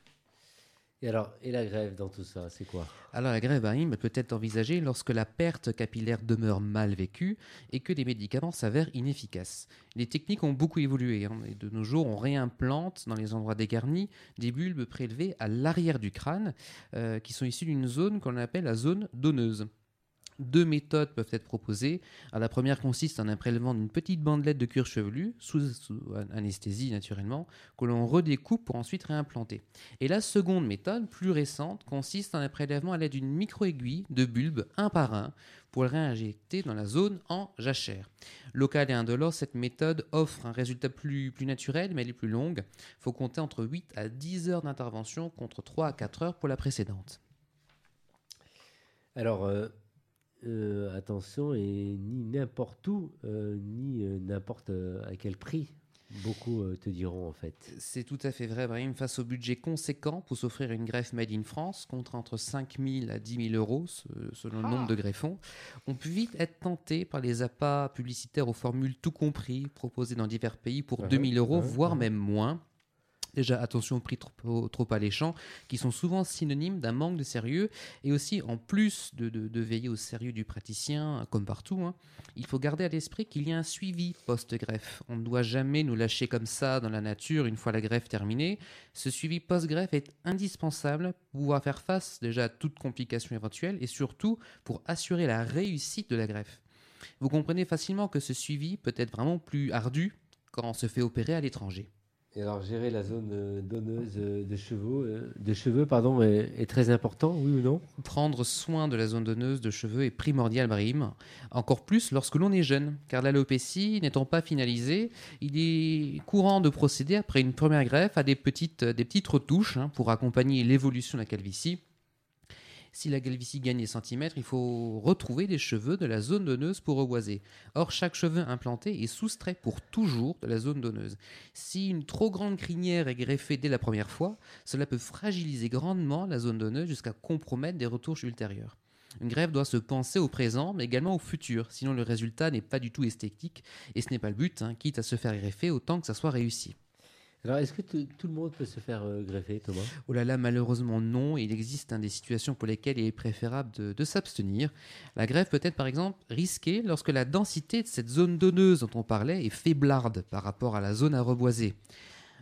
Et alors, la grève dans tout ça, c'est quoi? Alors la grève Barim peut être envisagée lorsque la perte capillaire demeure mal vécue et que les médicaments s'avèrent inefficaces. Les techniques ont beaucoup évolué hein, et de nos jours on réimplante dans les endroits dégarnis des bulbes prélevés à l'arrière du crâne euh, qui sont issus d'une zone qu'on appelle la zone donneuse. Deux méthodes peuvent être proposées. La première consiste en un prélèvement d'une petite bandelette de cuir chevelu, sous, anesthésie naturellement, que l'on redécoupe pour ensuite réimplanter. Et la seconde méthode, plus récente, consiste en un prélèvement à l'aide d'une micro-aiguille de bulbe un par un pour le réinjecter dans la zone en jachère. Locale et indolore, cette méthode offre un résultat plus, plus naturel, mais elle est plus longue. Il faut compter entre 8 à 10 heures d'intervention contre 3 à 4 heures pour la précédente. Alors, euh, euh, attention, et ni n'importe où, euh, ni euh, n'importe euh, à quel prix. Beaucoup te diront en fait. C'est tout à fait vrai, Brahim. Face au budget conséquent pour s'offrir une greffe made in France, contre entre 5 000 à 10 000 euros se- selon le nombre de greffons, on peut vite être tenté par les appâts publicitaires aux formules tout compris proposées dans divers pays pour Ouais, 2 000 euros, ouais, voire ouais. même moins. Déjà, attention aux prix trop, trop alléchants, qui sont souvent synonymes d'un manque de sérieux. Et aussi, en plus de, veiller au sérieux du praticien, comme partout, hein, il faut garder à l'esprit qu'il y a un suivi post-greffe. On ne doit jamais nous lâcher comme ça dans la nature une fois la greffe terminée. Ce suivi post-greffe est indispensable pour pouvoir faire face déjà à toute complication éventuelle et surtout pour assurer la réussite de la greffe. Vous comprenez facilement que ce suivi peut être vraiment plus ardu quand on se fait opérer à l'étranger. Et alors, gérer la zone euh, donneuse euh, de cheveux, euh, de cheveux est, très important, oui ou non? Prendre soin de la zone donneuse de cheveux est primordial, Brahim. Encore plus lorsque l'on est jeune, car l'alopécie n'étant pas finalisée, il est courant de procéder après une première greffe à des petites, des petites retouches hein, pour accompagner l'évolution de la calvitie. Si la calvitie gagne des centimètres, il faut retrouver des cheveux de la zone donneuse pour reboiser. Or, chaque cheveu implanté est soustrait pour toujours de la zone donneuse. Si une trop grande crinière est greffée dès la première fois, cela peut fragiliser grandement la zone donneuse jusqu'à compromettre des retouches ultérieures. Une greffe doit se penser au présent, mais également au futur, sinon le résultat n'est pas du tout esthétique, et ce n'est pas le but, hein, quitte à se faire greffer autant que ça soit réussi. Alors, est-ce que tout le monde peut se faire euh, greffer, Thomas? Oh là là, malheureusement non. Il existe des situations pour lesquelles il est préférable de, de s'abstenir. La greffe peut être par exemple risquée lorsque la densité de cette zone donneuse dont on parlait est faiblarde par rapport à la zone à reboiser.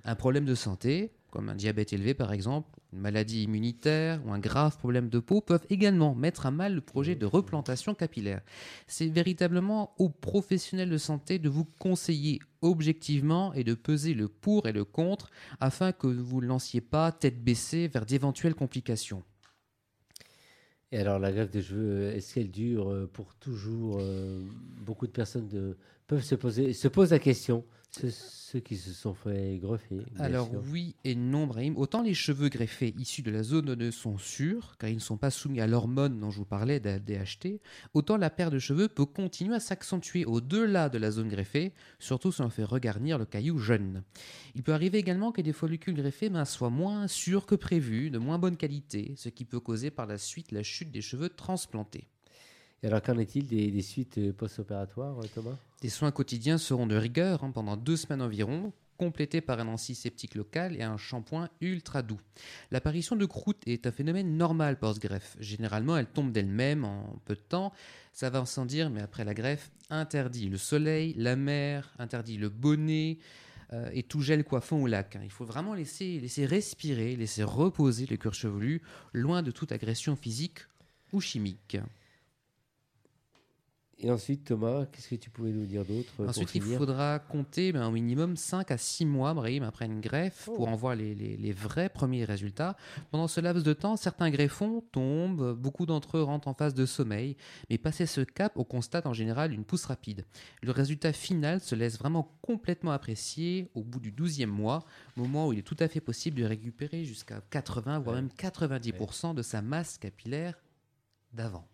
Un problème de santé, comme un diabète élevé par exemple, une maladie immunitaire ou un grave problème de peau peuvent également mettre à mal le projet de replantation capillaire. C'est véritablement aux professionnels de santé de vous conseiller objectivement et de peser le pour et le contre afin que vous ne lanciez pas tête baissée vers d'éventuelles complications. Et alors la greffe de cheveux, est-ce qu'elle dure euh, pour toujours euh, Beaucoup de personnes de, peuvent se poser, se posent la question. Ceux qui se sont fait greffer. Alors oui et non, Brahim. Autant les cheveux greffés issus de la zone donneuse sont sûrs, car ils ne sont pas soumis à l'hormone dont je vous parlais, DHT, autant la paire de cheveux peut continuer à s'accentuer au-delà de la zone greffée, surtout si on fait regarnir le caillou jeune. Il peut arriver également que des follicules greffés ben, soient moins sûrs que prévu, de moins bonne qualité, ce qui peut causer par la suite la chute des cheveux transplantés. Et alors, qu'en est-il des, suites euh, post-opératoires, euh, Thomas? Les soins quotidiens seront de rigueur hein, pendant deux semaines environ, complétés par un antiseptique local et un shampoing ultra doux. L'apparition de croûte est un phénomène normal post-greffe. Généralement, elle tombe d'elle-même en peu de temps. Ça va sans dire, mais après la greffe, interdit le soleil, la mer, interdit le bonnet. Euh, et tout gel coiffant au lac. Hein. Il faut vraiment laisser, laisser respirer, laisser reposer le cuir chevelu, loin de toute agression physique ou chimique. Et ensuite, Thomas, qu'est-ce que tu pouvais nous dire d'autre Ensuite, il faudra compter ben, au minimum 5 à 6 mois, Brahim, après une greffe, pour oh. en voir les, les, vrais premiers résultats. Pendant ce laps de temps, certains greffons tombent, beaucoup d'entre eux rentrent en phase de sommeil, mais passé ce cap, on constate en général une pousse rapide. Le résultat final se laisse vraiment complètement apprécier au bout du 12e mois, moment où il est tout à fait possible de récupérer jusqu'à 80, voire même 90% de sa masse capillaire d'avant.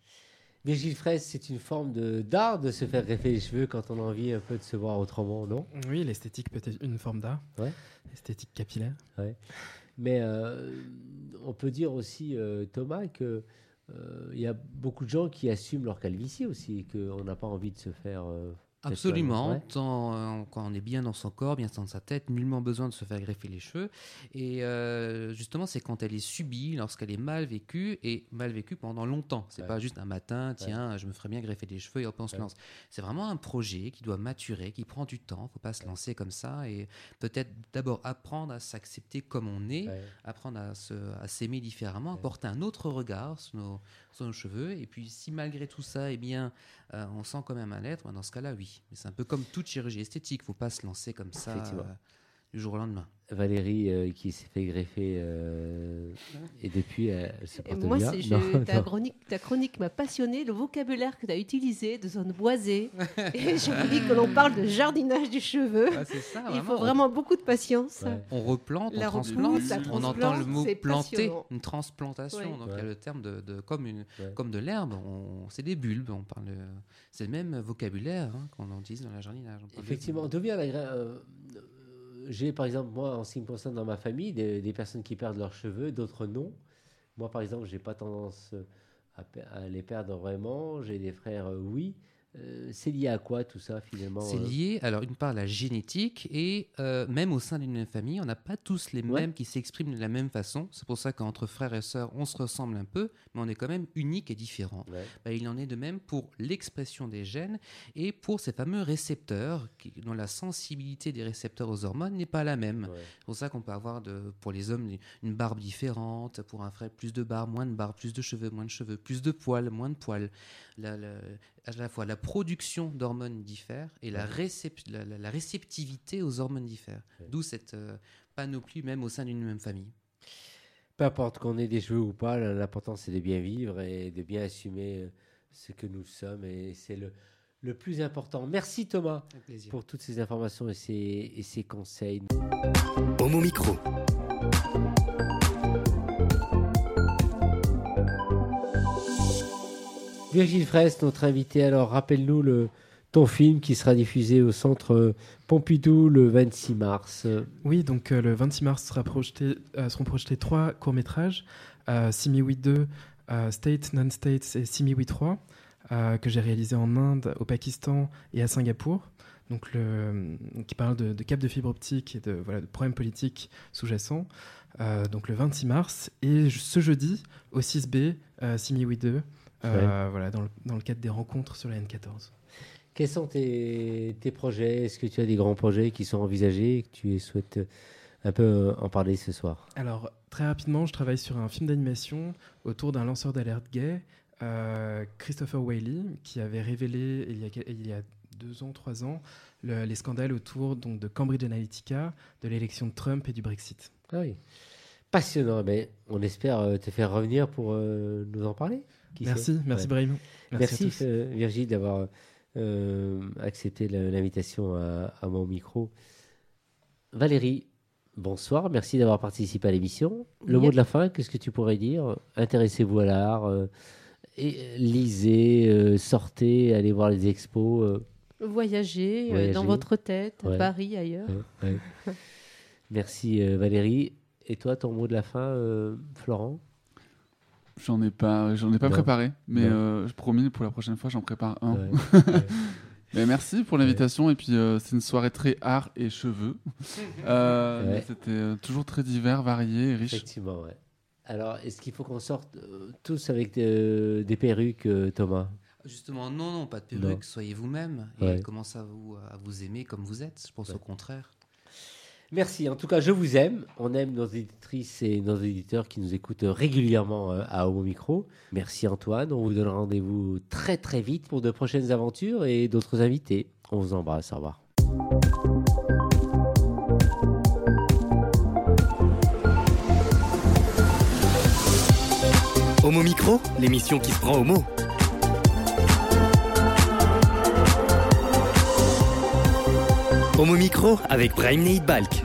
Virgile Fraisse, c'est une forme d'art de, se faire greffer les cheveux quand on a envie un peu de se voir autrement, non? Oui, l'esthétique peut être une forme d'art. Ouais. Esthétique capillaire. Ouais. Mais euh, on peut dire aussi, euh, Thomas, que euh, il y a beaucoup de gens qui assument leur calvitie aussi, et qu'on n'a pas envie de se faire Absolument. Tant, euh, quand on est bien dans son corps, bien dans sa tête, nullement besoin de se faire greffer les cheveux. Et euh, justement, c'est quand elle est subie, lorsqu'elle est mal vécue et mal vécue pendant longtemps. C'est pas juste un matin, tiens, je me ferais bien greffer des cheveux et hop, on se lance. C'est vraiment un projet qui doit maturer, qui prend du temps. Faut pas se lancer comme ça et peut-être d'abord apprendre à s'accepter comme on est, apprendre à s'aimer différemment, apporter un autre regard sur nos, sur nos cheveux. Et puis, si malgré tout ça, eh bien, euh, on sent quand même un être, dans ce cas-là, oui. Mais c'est un peu comme toute chirurgie esthétique, il ne faut pas se lancer comme ça du jour au lendemain. Valérie euh, qui s'est fait greffer euh, et depuis elle se porte moi, bien. ta, chronique, ta chronique m'a passionné, le vocabulaire que tu as utilisé de zone boisée. et j'ai envie que l'on parle de jardinage du cheveu. Ah, ça, Il faut vraiment beaucoup de patience. On replante, on transplante, on entend le mot planter, une transplantation. Donc il y a le terme de, de comme, une, comme de l'herbe, c'est des bulbes. On parle, c'est le même vocabulaire hein, qu'on en utilise dans le jardinage. Effectivement, d'où vient la, euh, j'ai par exemple, moi, en 5% dans ma famille, des, personnes qui perdent leurs cheveux, d'autres non. Moi, par exemple, j'ai pas tendance à, à, les perdre vraiment. J'ai des frères, euh, oui. Euh, c'est lié à quoi tout ça finalement C'est euh lié, alors une part à la génétique et euh, même au sein d'une même famille, on n'a pas tous les mêmes qui s'expriment de la même façon. C'est pour ça qu'entre frères et sœurs, on se ressemble un peu, mais on est quand même unique et différent. Bah, il en est de même pour l'expression des gènes et pour ces fameux récepteurs qui, dont la sensibilité des récepteurs aux hormones n'est pas la même. C'est pour ça qu'on peut avoir de, pour les hommes une barbe différente, pour un frère plus de barbe, moins de barbe, plus de cheveux, moins de cheveux, plus de poils, moins de poils. La, la, à la fois la production d'hormones diffère et la, la, réceptivité aux hormones diffère. D'où cette euh, panoplie même au sein d'une même famille. Peu importe qu'on ait des cheveux ou pas, l'important c'est de bien vivre et de bien assumer euh, ce que nous sommes et c'est le, le plus important. Merci Thomas pour toutes ces informations et ces, et ces conseils. Homo Micro. Virgile Fraisse, notre invité. Alors, rappelle-nous le, ton film qui sera diffusé au centre Pompidou le 26 mars. Oui, donc euh, le 26 mars euh, seront projetés trois courts-métrages. Euh, Simi 2, State, Non-States et Simiwi 3, que j'ai réalisé en Inde, au Pakistan et à Singapour. Donc qui parle de, cap de fibre optique et de, voilà, de problèmes politiques sous-jacents. donc le 26 mars. Et ce jeudi, au 6B, Simiwi 2, voilà, dans le, dans le cadre des rencontres sur la N14. Quels sont tes, tes projets? Est-ce que tu as des grands projets qui sont envisagés et que tu souhaites un peu euh, en parler ce soir? Alors, très rapidement, je travaille sur un film d'animation autour d'un lanceur d'alerte gay, euh, Christopher Whaley, qui avait révélé il y a, il y a deux ans, trois ans, les scandales autour donc, de Cambridge Analytica, de l'élection de Trump et du Brexit. Ah oui. Passionnant. Mais on espère euh, te faire revenir pour nous en parler. Merci, merci Brahim. Merci, merci Virginie d'avoir euh, accepter l'invitation à, mon micro. Valérie, bonsoir, merci d'avoir participé à l'émission. Le mot de la fin, qu'est-ce que tu pourrais dire? Intéressez-vous à l'art, euh, et lisez, euh, sortez, allez voir les expos. Voyagez, dans votre tête, à Paris, ailleurs. merci Valérie. Et toi, ton mot de la fin, Florent? J'en ai pas, j'en ai pas préparé, mais euh, je promis pour la prochaine fois, j'en prépare un. mais merci pour l'invitation et puis euh, c'est une soirée très art et cheveux. Euh, c'était toujours très divers, varié et riche. Effectivement, ouais. Alors, est-ce qu'il faut qu'on sorte tous avec des perruques, Thomas? Justement, non, non, pas de perruques. Soyez vous-même et commencez à vous, à vous aimer comme vous êtes. Je pense au contraire. Merci. En tout cas, je vous aime. On aime nos éditrices et nos éditeurs qui nous écoutent régulièrement euh, à Homo Micro. Merci Antoine. On vous donne rendez-vous très très vite pour de prochaines aventures et d'autres invités. On vous embrasse. Au revoir. Homo Micro, l'émission qui se prend au mot. Homo Micro avec Brahim Balk.